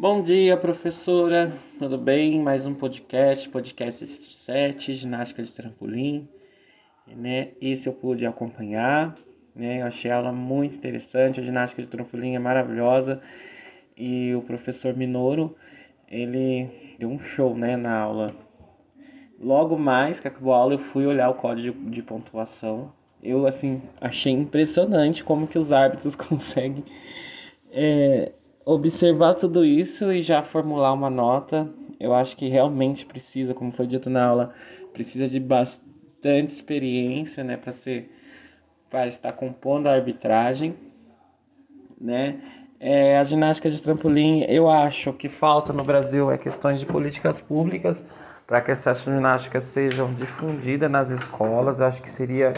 Bom dia, professora. Tudo bem? Mais um podcast, podcast 7, ginástica de trampolim. Né? Esse eu pude acompanhar, né? Eu achei a aula muito interessante, a ginástica de trampolim é maravilhosa. E o professor Minoro, ele deu um show, né, na aula. Logo mais que acabou a aula, eu fui olhar o código de pontuação. Eu, assim, achei impressionante como que os árbitros conseguem é, observar tudo isso e já formular uma nota. Eu acho que realmente precisa, como foi dito na aula, precisa de bastante experiência, né, para ser para estar compondo a arbitragem, né? É, a ginástica de trampolim, eu acho que falta no Brasil é questões de políticas públicas para que essas ginásticas sejam difundidas nas escolas. Eu acho que seria,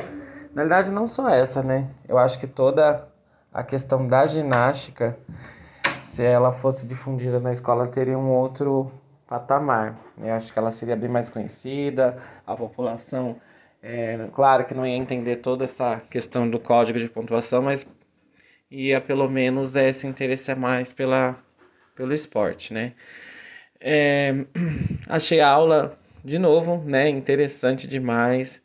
na verdade, não só essa, né? Eu acho que toda a questão da ginástica se ela fosse difundida na escola, teria um outro patamar. Eu acho que ela seria bem mais conhecida, a população, é, claro que não ia entender toda essa questão do código de pontuação, mas ia pelo menos é, se interessar mais pela, pelo esporte, né? É, achei a aula, de novo, né, interessante demais.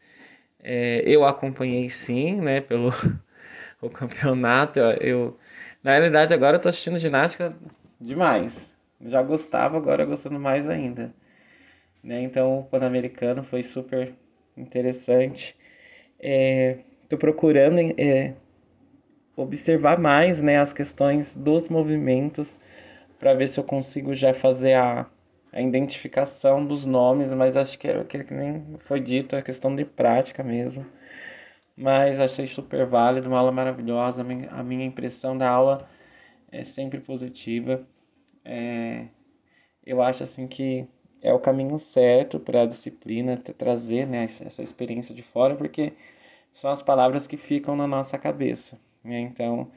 É, eu acompanhei sim, né, pelo o campeonato, eu na realidade, agora eu tô assistindo ginástica demais. Já gostava, agora gostando mais ainda. Né? Então, o Pan-Americano foi super interessante. É, tô procurando é, observar mais né, as questões dos movimentos para ver se eu consigo já fazer a, a identificação dos nomes, mas acho que é que nem foi dito, é questão de prática mesmo mas achei super válido, uma aula maravilhosa. A minha impressão da aula é sempre positiva. É, eu acho assim que é o caminho certo para a disciplina trazer né, essa experiência de fora, porque são as palavras que ficam na nossa cabeça. Né? Então,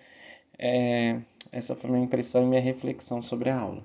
é, essa foi minha impressão e minha reflexão sobre a aula.